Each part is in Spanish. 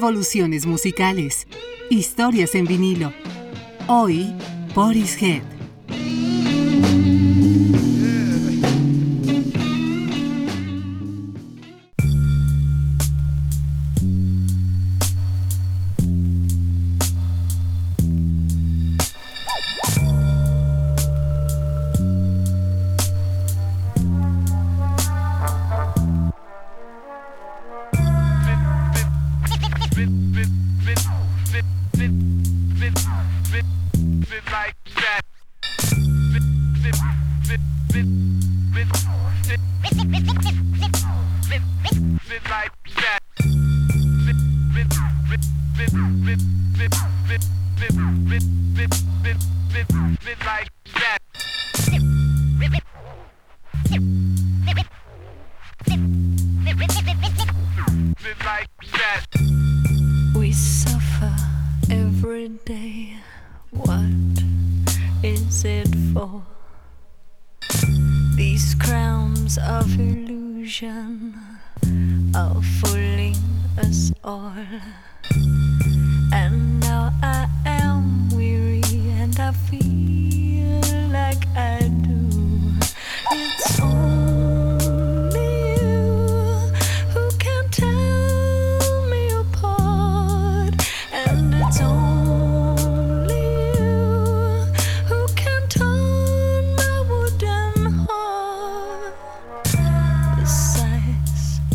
Revoluciones musicales. Historias en vinilo. Hoy, Boris Head.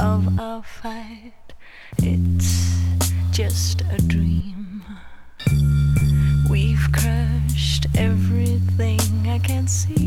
of our fight. It's just a dream. We've crushed everything I can see.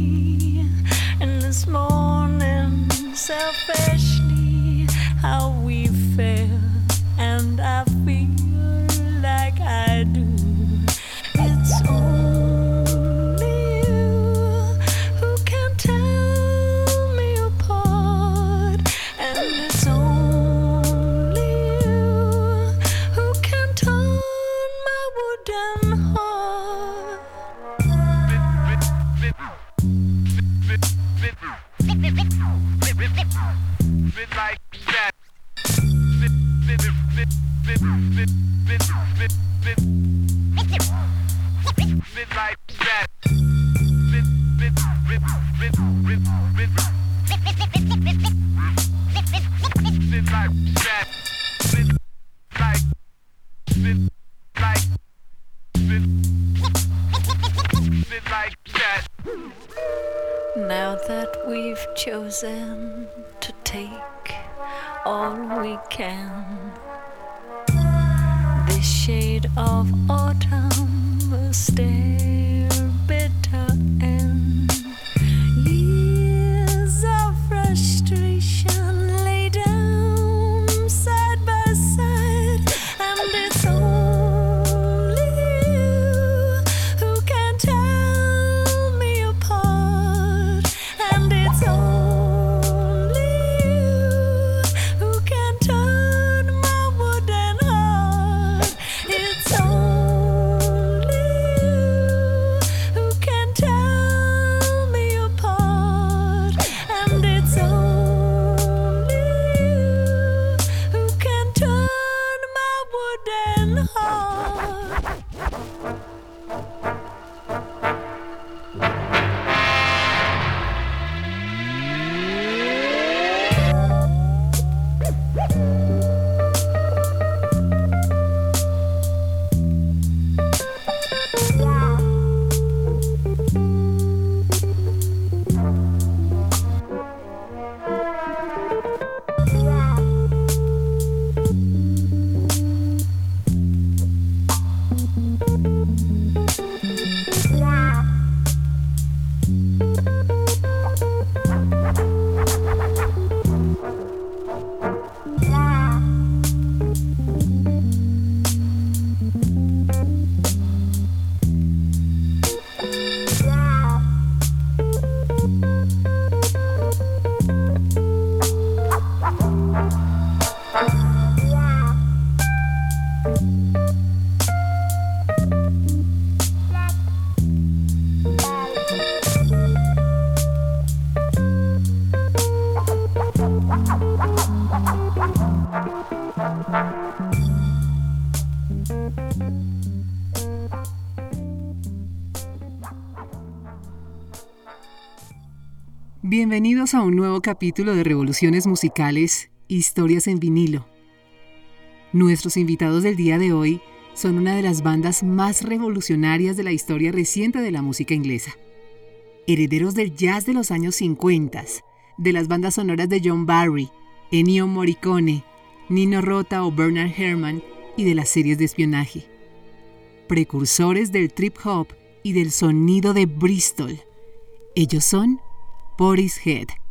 Bienvenidos a un nuevo capítulo de Revoluciones Musicales, Historias en vinilo. Nuestros invitados del día de hoy son una de las bandas más revolucionarias de la historia reciente de la música inglesa. Herederos del jazz de los años 50, de las bandas sonoras de John Barry, Ennio Morricone, Nino Rota o Bernard Herrmann y de las series de espionaje. Precursores del trip hop y del sonido de Bristol. Ellos son Head.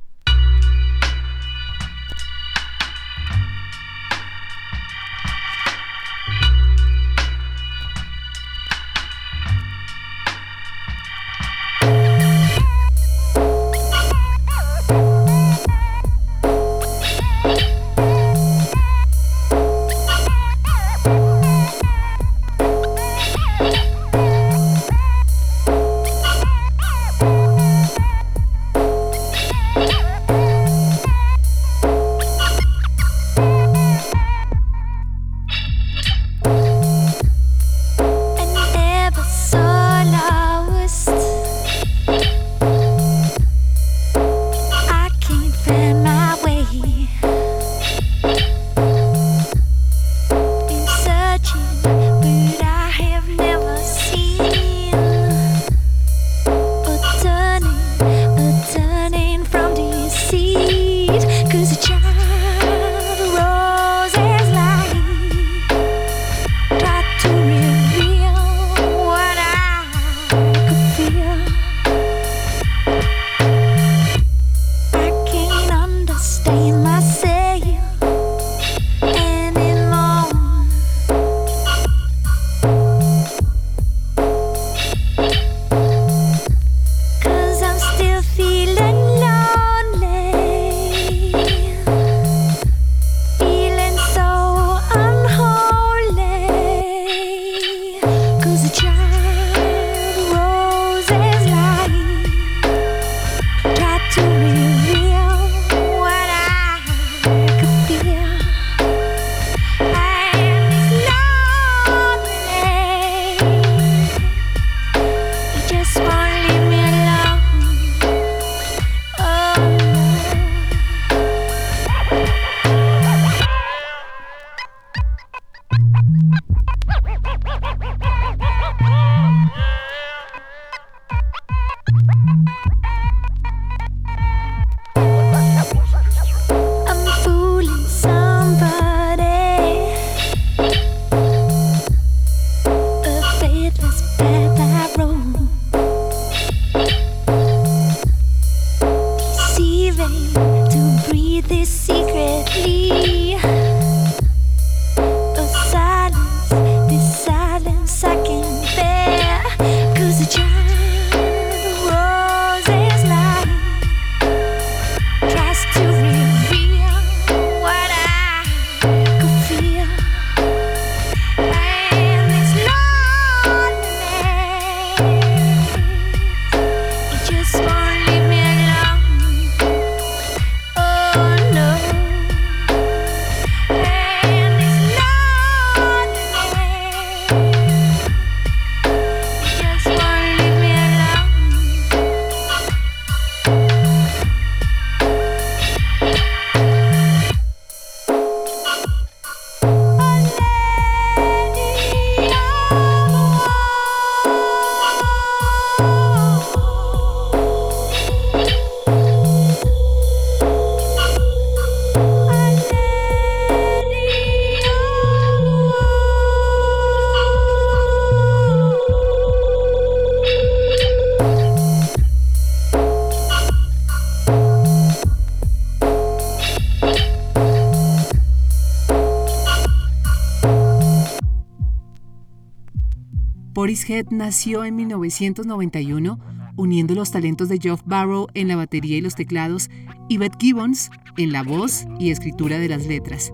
Boris Head nació en 1991 uniendo los talentos de Geoff Barrow en la batería y los teclados y Beth Gibbons en la voz y escritura de las letras.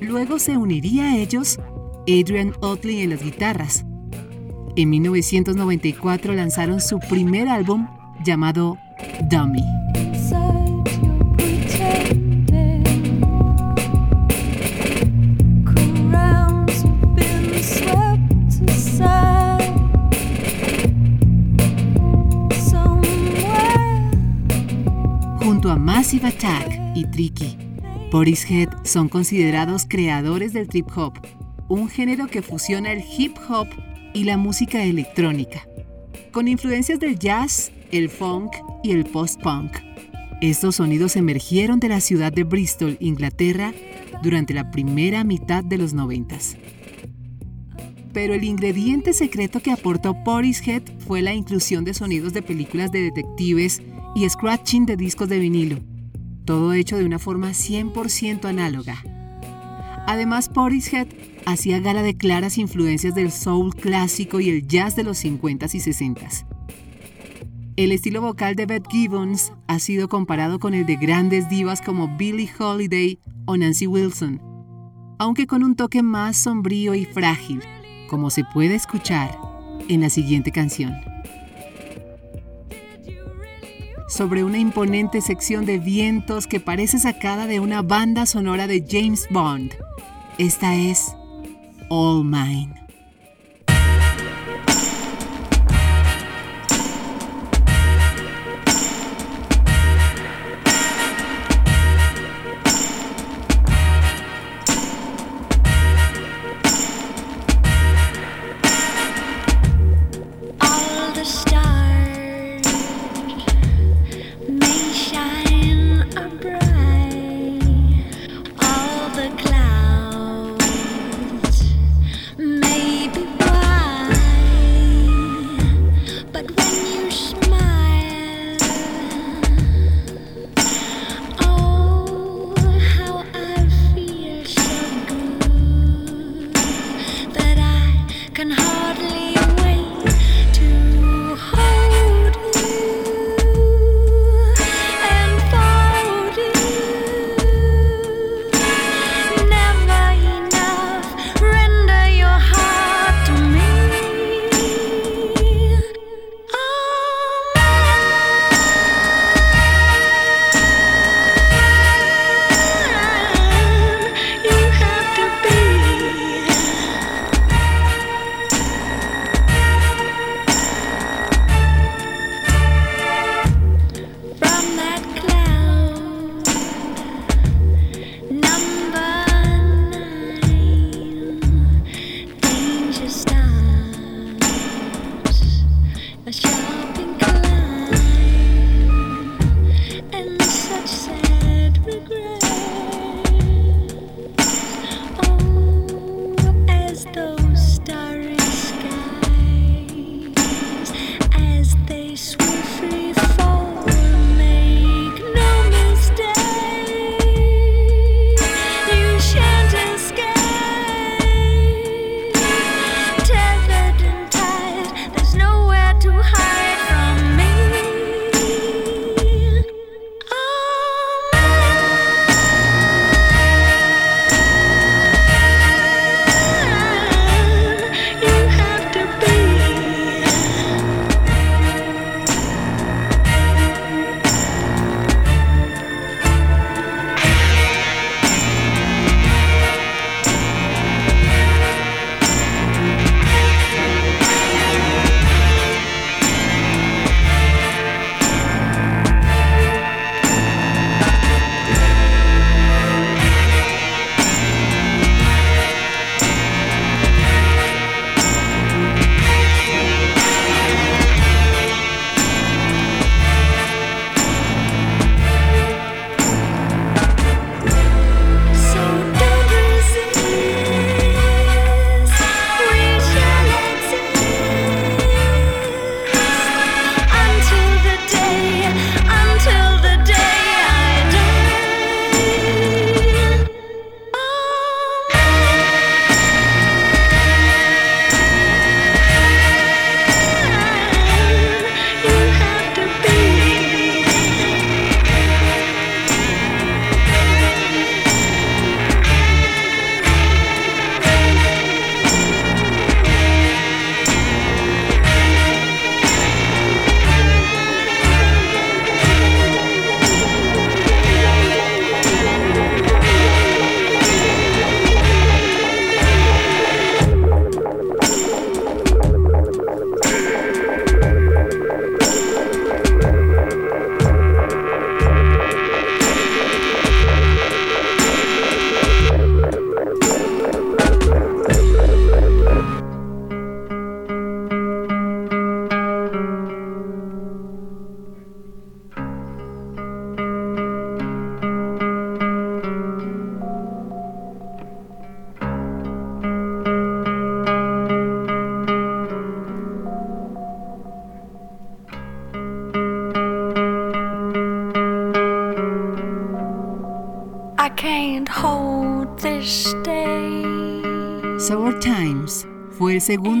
Luego se uniría a ellos Adrian Otley en las guitarras. En 1994 lanzaron su primer álbum llamado Dummy. Massive Attack y Tricky. Head son considerados creadores del trip hop, un género que fusiona el hip hop y la música electrónica, con influencias del jazz, el funk y el post-punk. Estos sonidos emergieron de la ciudad de Bristol, Inglaterra, durante la primera mitad de los noventas. Pero el ingrediente secreto que aportó Head fue la inclusión de sonidos de películas de detectives y scratching de discos de vinilo, todo hecho de una forma 100% análoga. Además, Head hacía gala de claras influencias del soul clásico y el jazz de los 50s y 60s. El estilo vocal de Beth Gibbons ha sido comparado con el de grandes divas como Billie Holiday o Nancy Wilson, aunque con un toque más sombrío y frágil, como se puede escuchar en la siguiente canción. Sobre una imponente sección de vientos que parece sacada de una banda sonora de James Bond, esta es All Mine.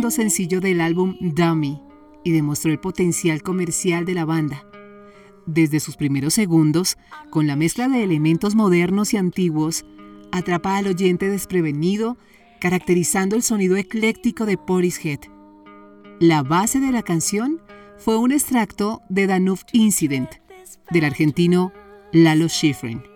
Segundo sencillo del álbum Dummy y demostró el potencial comercial de la banda. Desde sus primeros segundos, con la mezcla de elementos modernos y antiguos, atrapa al oyente desprevenido, caracterizando el sonido ecléctico de Portishead. La base de la canción fue un extracto de Danube Incident, del argentino Lalo Schifrin.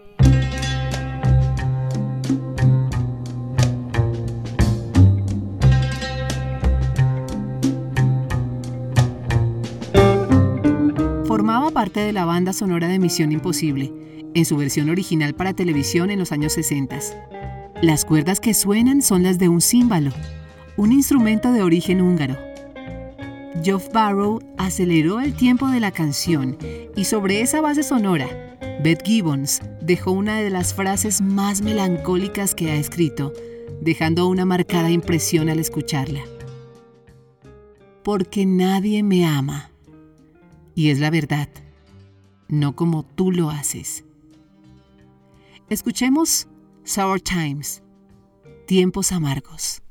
Parte de la banda sonora de Misión Imposible, en su versión original para televisión en los años 60. Las cuerdas que suenan son las de un címbalo, un instrumento de origen húngaro. Geoff Barrow aceleró el tiempo de la canción y sobre esa base sonora, Beth Gibbons dejó una de las frases más melancólicas que ha escrito, dejando una marcada impresión al escucharla. Porque nadie me ama. Y es la verdad, no como tú lo haces. Escuchemos Sour Times, tiempos amargos.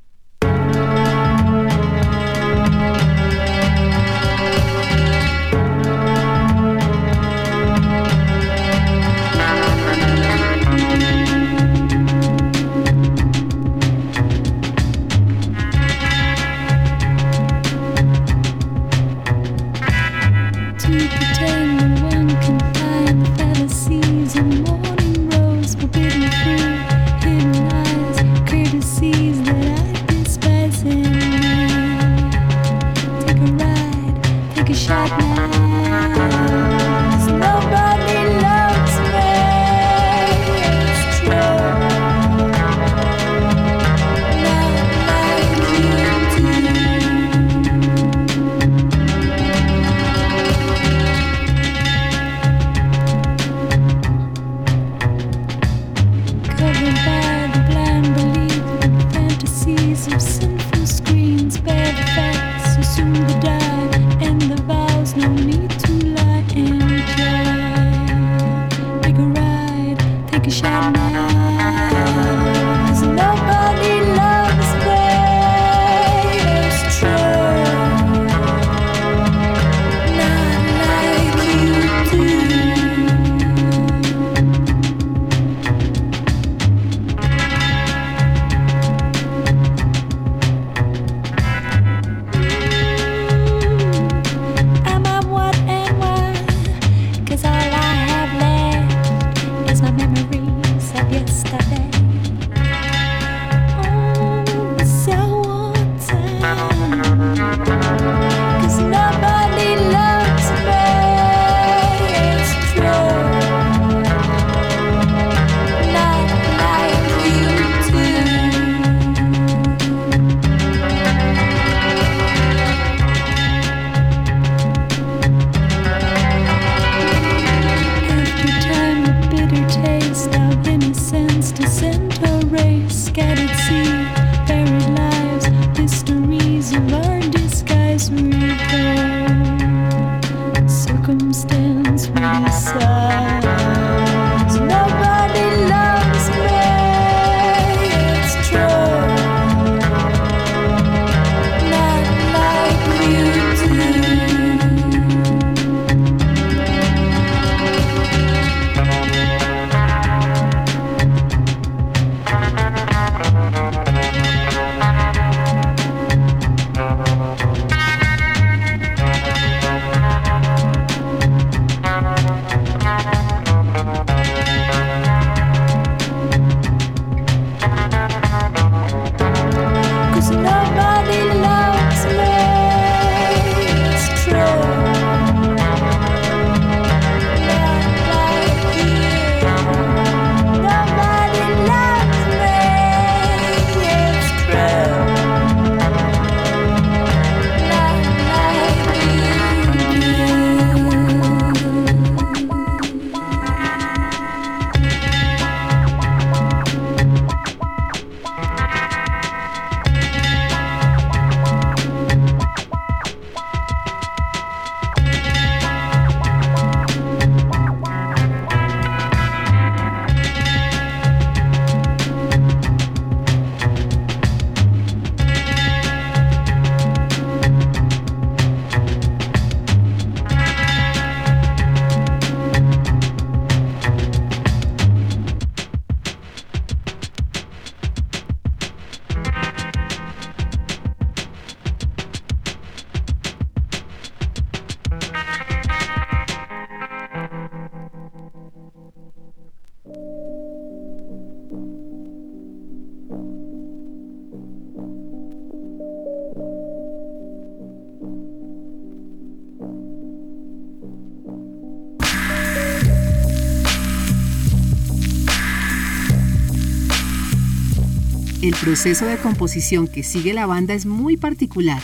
Proceso de composición que sigue la banda es muy particular.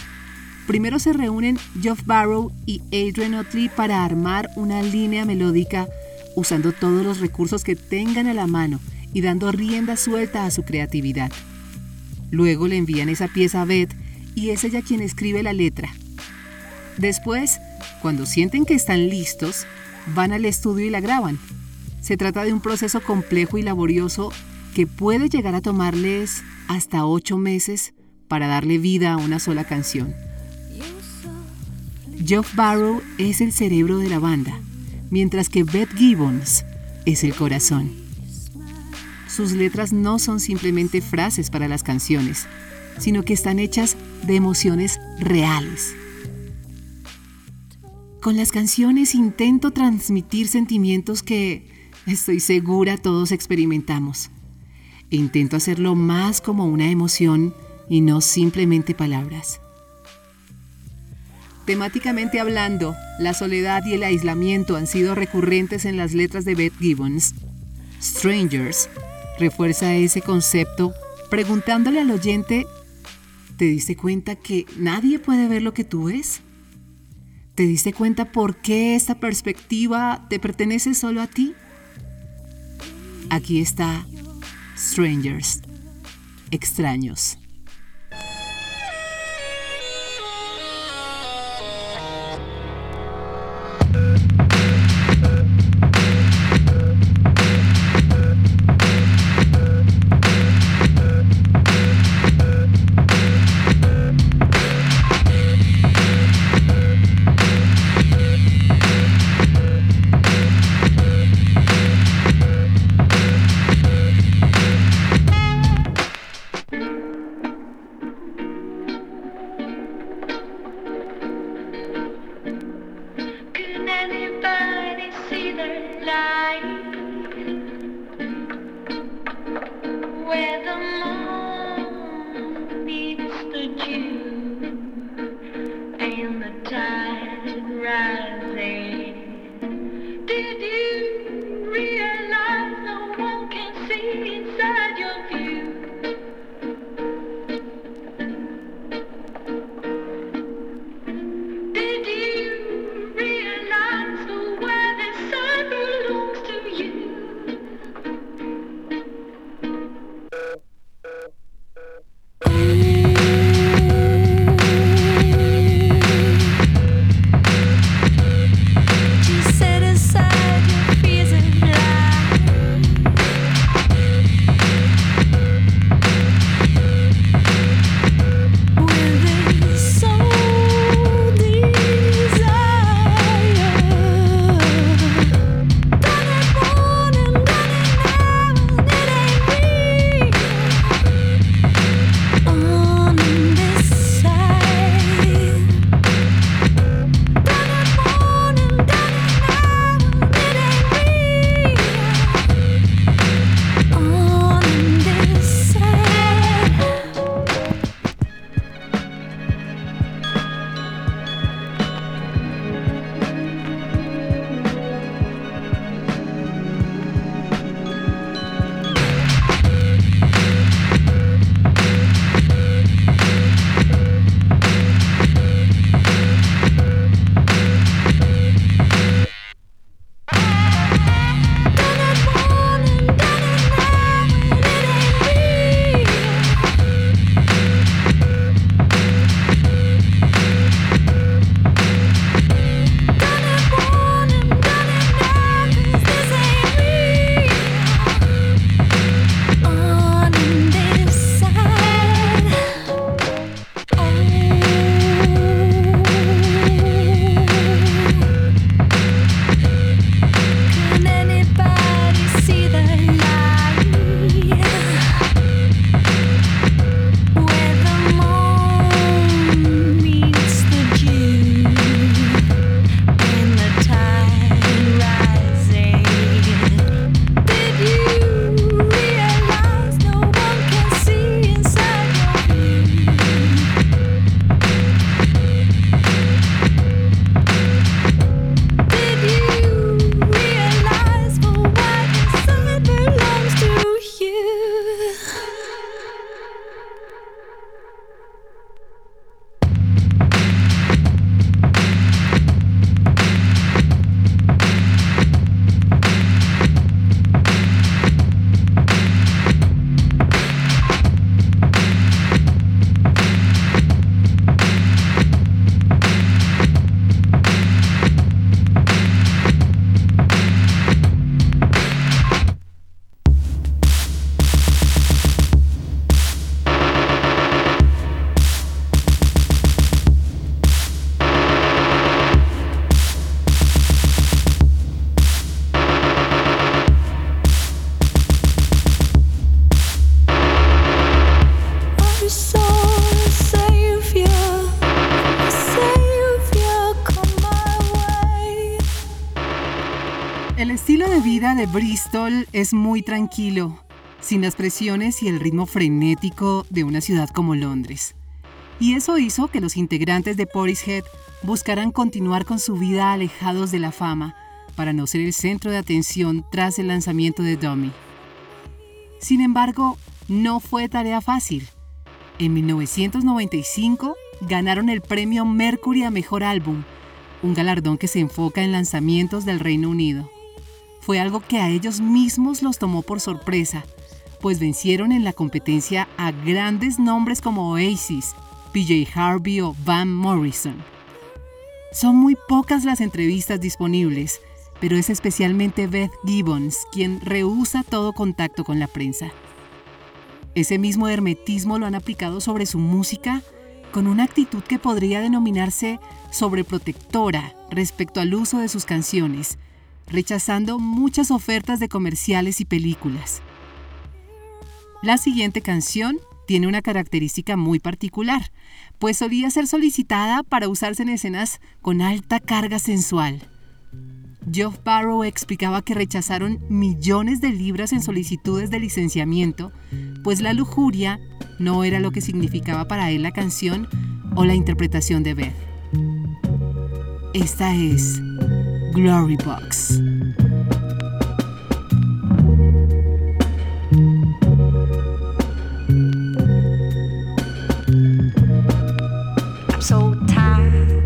Primero se reúnen Geoff Barrow y Adrian Otley para armar una línea melódica usando todos los recursos que tengan a la mano y dando rienda suelta a su creatividad. Luego le envían esa pieza a Beth y es ella quien escribe la letra. Después, cuando sienten que están listos, van al estudio y la graban. Se trata de un proceso complejo y laborioso que puede llegar a tomarles hasta ocho meses para darle vida a una sola canción. Geoff Barrow es el cerebro de la banda, mientras que Beth Gibbons es el corazón. Sus letras no son simplemente frases para las canciones, sino que están hechas de emociones reales. Con las canciones intento transmitir sentimientos que, estoy segura, todos experimentamos. Intento hacerlo más como una emoción y no simplemente palabras. Temáticamente hablando, la soledad y el aislamiento han sido recurrentes en las letras de Beth Gibbons. Strangers refuerza ese concepto preguntándole al oyente, ¿te diste cuenta que nadie puede ver lo que tú ves? ¿Te diste cuenta por qué esta perspectiva te pertenece solo a ti? Aquí está Strangers, extraños. river like estilo de vida de Bristol es muy tranquilo, sin las presiones y el ritmo frenético de una ciudad como Londres. Y eso hizo que los integrantes de Portishead buscaran continuar con su vida alejados de la fama para no ser el centro de atención tras el lanzamiento de Dummy. Sin embargo, no fue tarea fácil. En 1995 ganaron el premio Mercury a Mejor Álbum, un galardón que se enfoca en lanzamientos del Reino Unido fue algo que a ellos mismos los tomó por sorpresa, pues vencieron en la competencia a grandes nombres como Oasis, PJ Harvey o Van Morrison. Son muy pocas las entrevistas disponibles, pero es especialmente Beth Gibbons quien rehúsa todo contacto con la prensa. Ese mismo hermetismo lo han aplicado sobre su música con una actitud que podría denominarse sobreprotectora respecto al uso de sus canciones, rechazando muchas ofertas de comerciales y películas. La siguiente canción tiene una característica muy particular, pues solía ser solicitada para usarse en escenas con alta carga sensual. Geoff Barrow explicaba que rechazaron millones de libras en solicitudes de licenciamiento, pues la lujuria no era lo que significaba para él la canción o la interpretación de Beth. Esta es Glory Box. I'm so tired.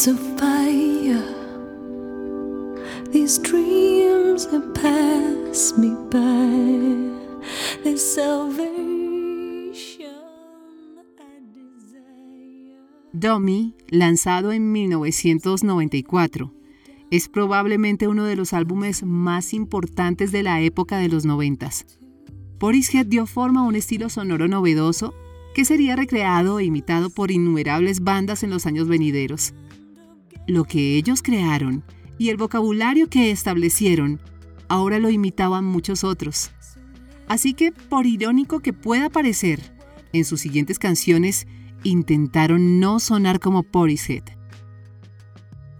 It's fire. These dreams me by. Salvation I desire. Dummy, lanzado en 1994, es probablemente uno de los álbumes más importantes de la época de los noventas. Portishead dio forma a un estilo sonoro novedoso que sería recreado e imitado por innumerables bandas en los años venideros. Lo que ellos crearon y el vocabulario que establecieron ahora lo imitaban muchos otros. Así que, por irónico que pueda parecer, en sus siguientes canciones intentaron no sonar como Portishead.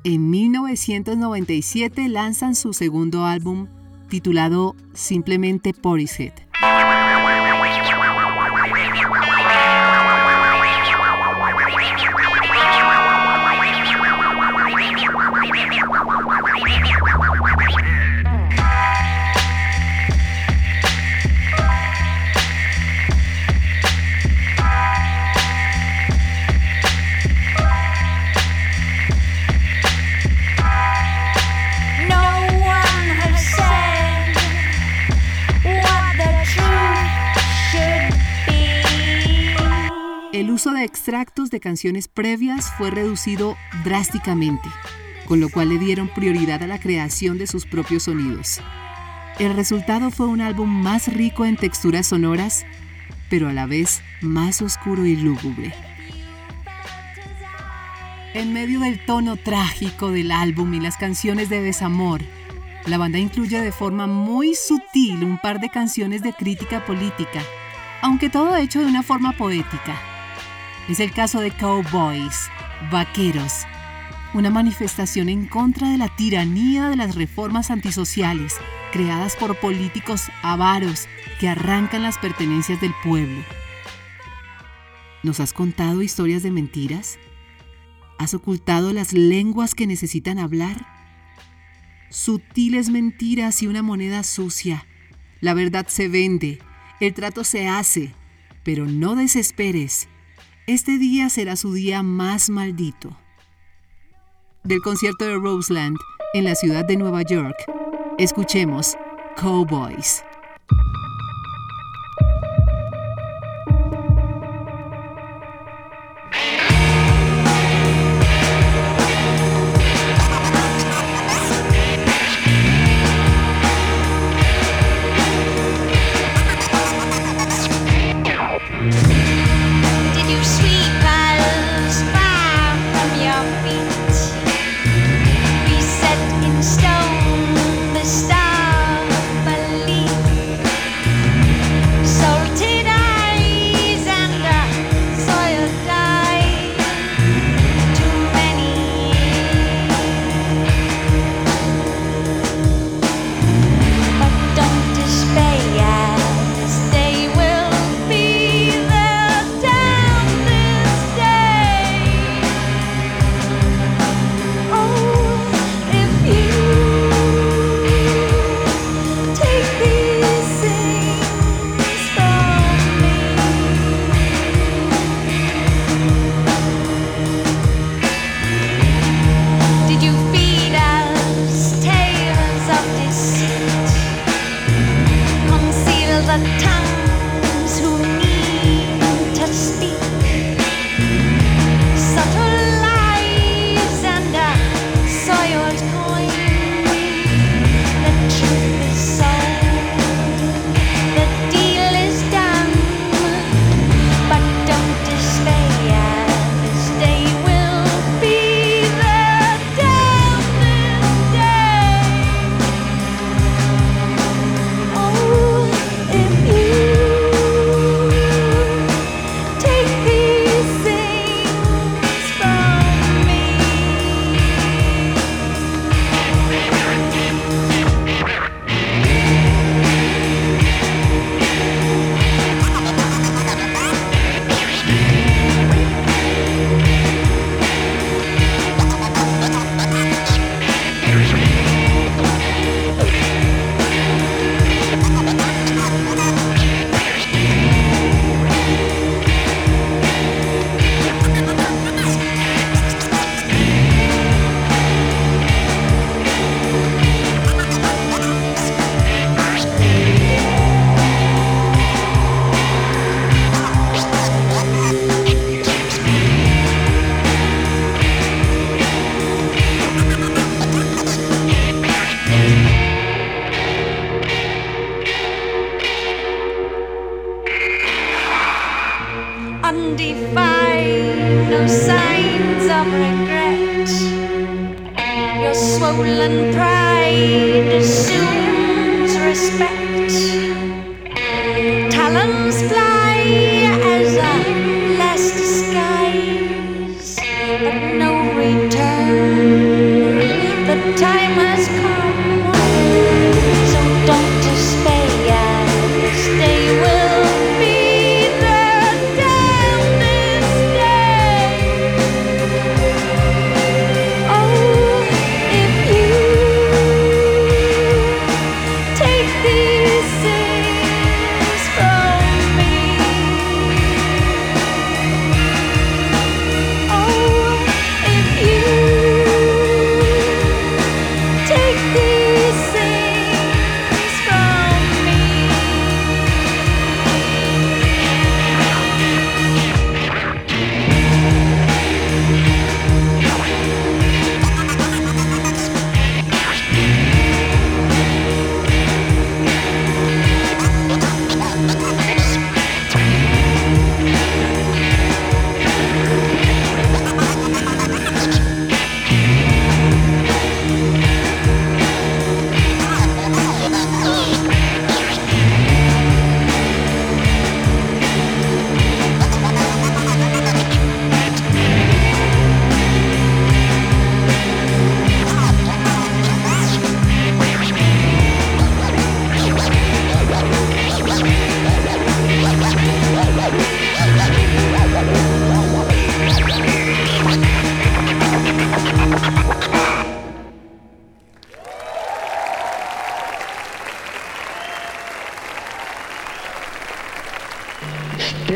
En 1997 lanzan su segundo álbum titulado simplemente Portishead. Extractos de canciones previas fue reducido drásticamente, con lo cual le dieron prioridad a la creación de sus propios sonidos. El resultado fue un álbum más rico en texturas sonoras, pero a la vez más oscuro y lúgubre. En medio del tono trágico del álbum y las canciones de desamor, la banda incluye de forma muy sutil un par de canciones de crítica política, aunque todo hecho de una forma poética. Es el caso de Cowboys, Vaqueros, una manifestación en contra de la tiranía de las reformas antisociales creadas por políticos avaros que arrancan las pertenencias del pueblo. ¿Nos has contado historias de mentiras? ¿Has ocultado las lenguas que necesitan hablar? Sutiles mentiras y una moneda sucia. La verdad se vende, el trato se hace, pero no desesperes. Este día será su día más maldito. Del concierto de Roseland en la ciudad de Nueva York, escuchemos Cowboys.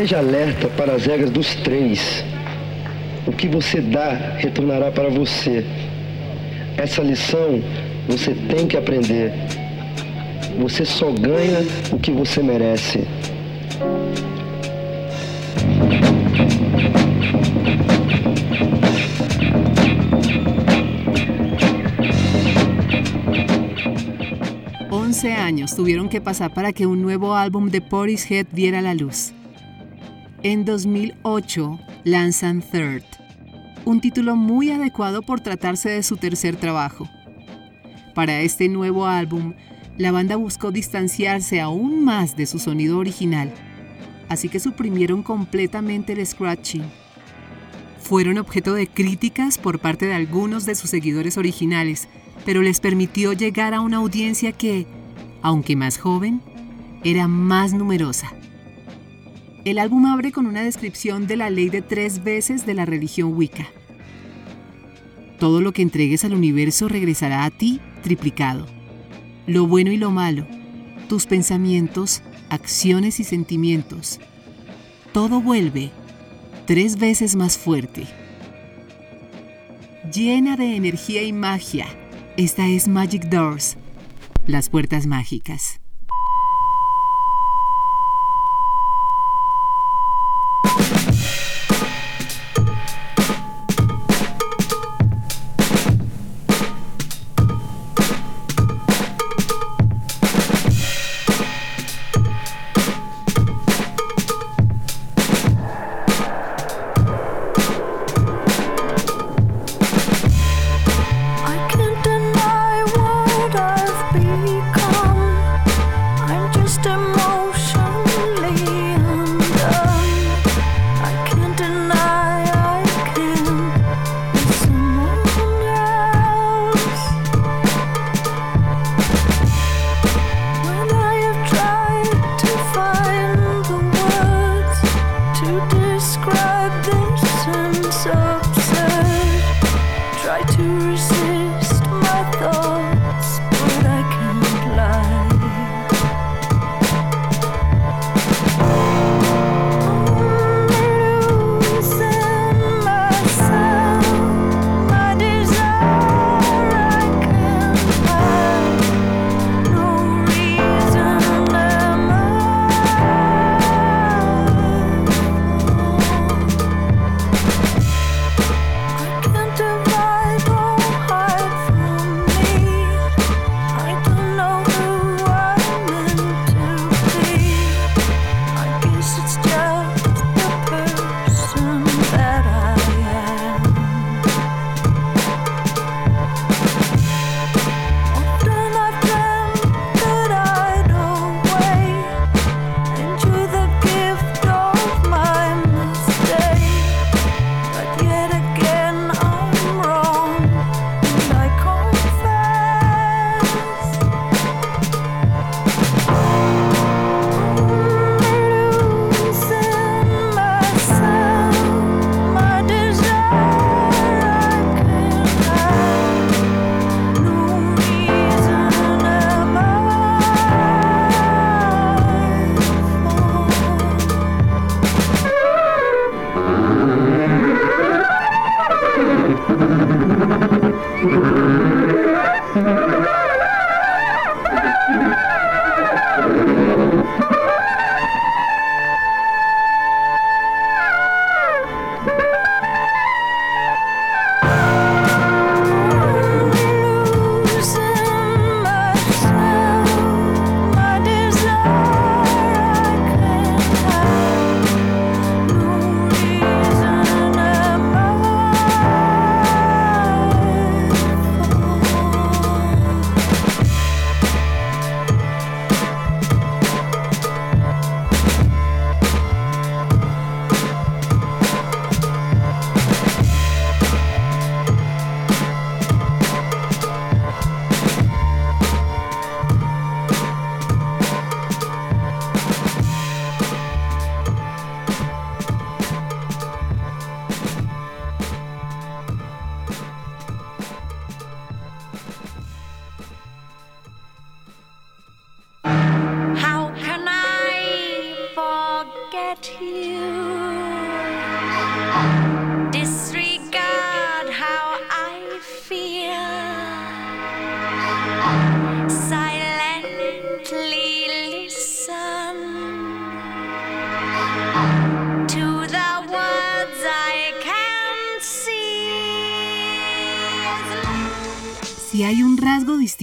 Esteja alerta para as regras dos três. O que você dá retornará para você. Essa lição você tem que aprender. Você só ganha o que você merece. Once años tuvieron que pasar para que un nuevo álbum de Portishead viera la luz. En 2008 lanzan Third, un título muy adecuado por tratarse de su tercer trabajo. Para este nuevo álbum, la banda buscó distanciarse aún más de su sonido original, así que suprimieron completamente el scratching. Fueron objeto de críticas por parte de algunos de sus seguidores originales, pero les permitió llegar a una audiencia que, aunque más joven, era más numerosa. El álbum abre con una descripción de la ley de tres veces de la religión Wicca. Todo lo que entregues al universo regresará a ti triplicado. Lo bueno y lo malo, tus pensamientos, acciones y sentimientos. Todo vuelve tres veces más fuerte. Llena de energía y magia, esta es Magic Doors, las puertas mágicas.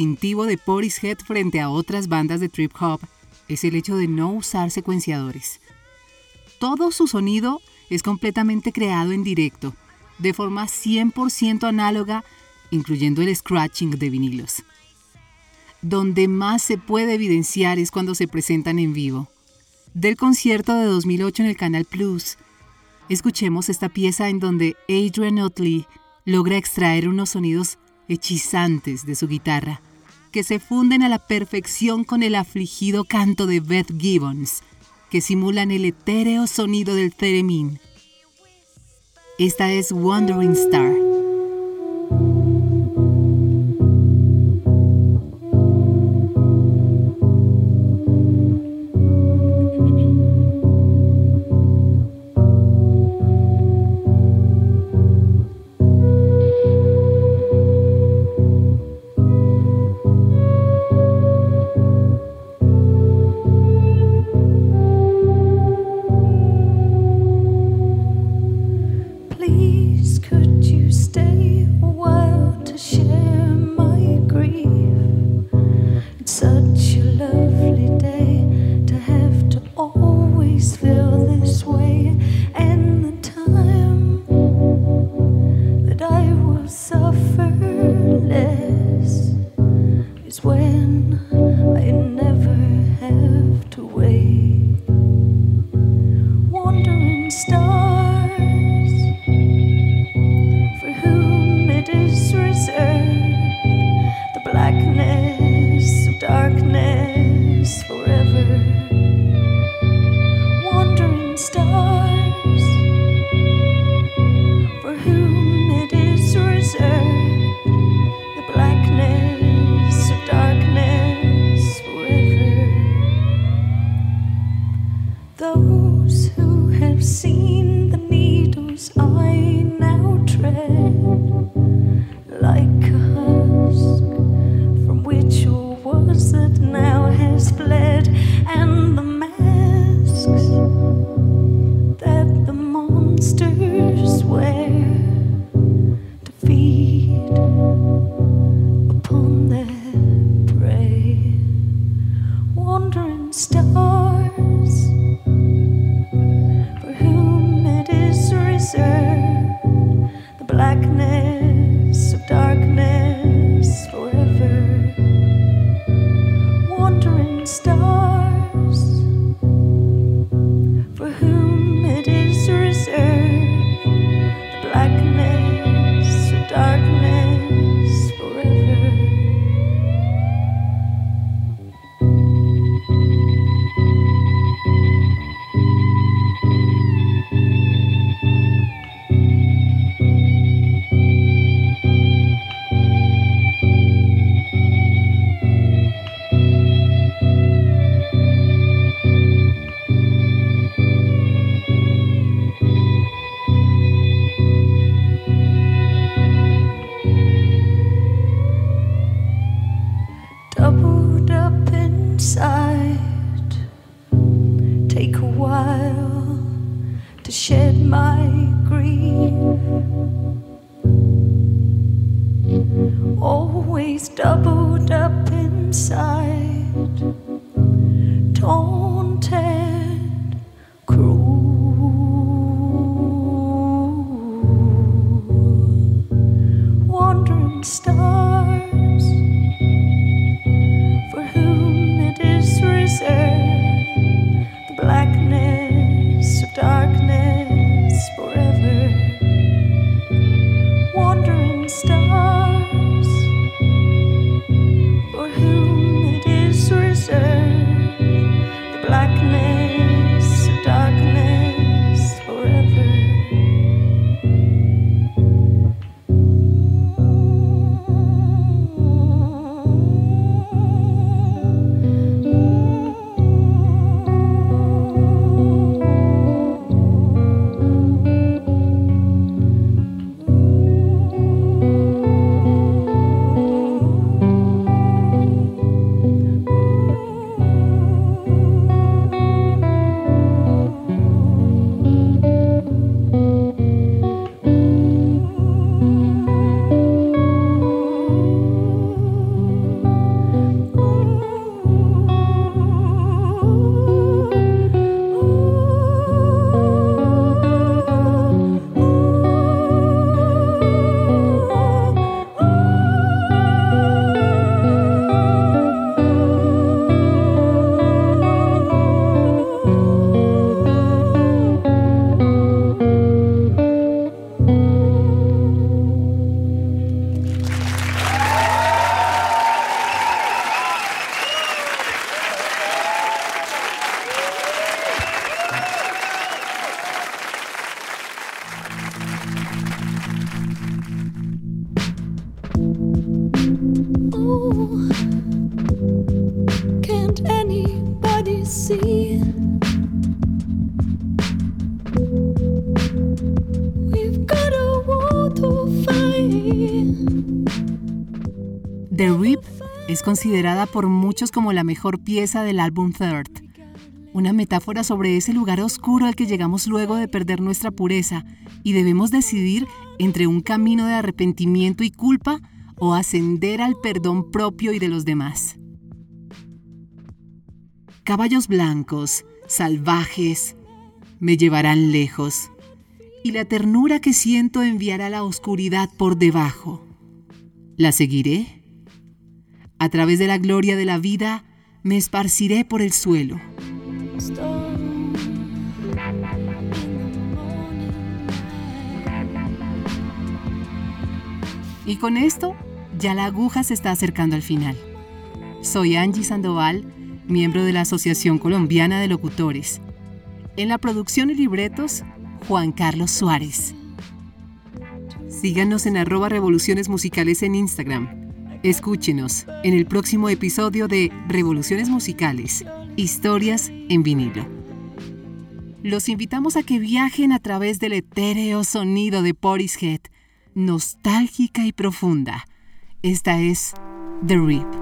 Distintivo de Portishead frente a otras bandas de trip hop, es el hecho de no usar secuenciadores. Todo su sonido es completamente creado en directo, de forma 100% análoga, incluyendo el scratching de vinilos. Donde más se puede evidenciar es cuando se presentan en vivo. Del concierto de 2008 en el Canal Plus, escuchemos esta pieza en donde Adrian Otley logra extraer unos sonidos hechizantes de su guitarra, que se funden a la perfección con el afligido canto de Beth Gibbons, que simulan el etéreo sonido del theremin. Esta es Wandering Star. Considerada por muchos como la mejor pieza del álbum Third, una metáfora sobre ese lugar oscuro al que llegamos luego de perder nuestra pureza y debemos decidir entre un camino de arrepentimiento y culpa o ascender al perdón propio y de los demás. Caballos blancos, salvajes, me llevarán lejos, y la ternura que siento enviará la oscuridad por debajo. ¿La seguiré? A través de la gloria de la vida, me esparciré por el suelo. Y con esto, ya la aguja se está acercando al final. Soy Angie Sandoval, miembro de la Asociación Colombiana de Locutores. En la producción y libretos, Juan Carlos Suárez. Síganos en arroba revoluciones musicales en Instagram. Escúchenos en el próximo episodio de Revoluciones Musicales, Historias en vinilo. Los invitamos a que viajen a través del etéreo sonido de Portishead, nostálgica y profunda. Esta es The Rip.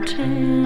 mountain.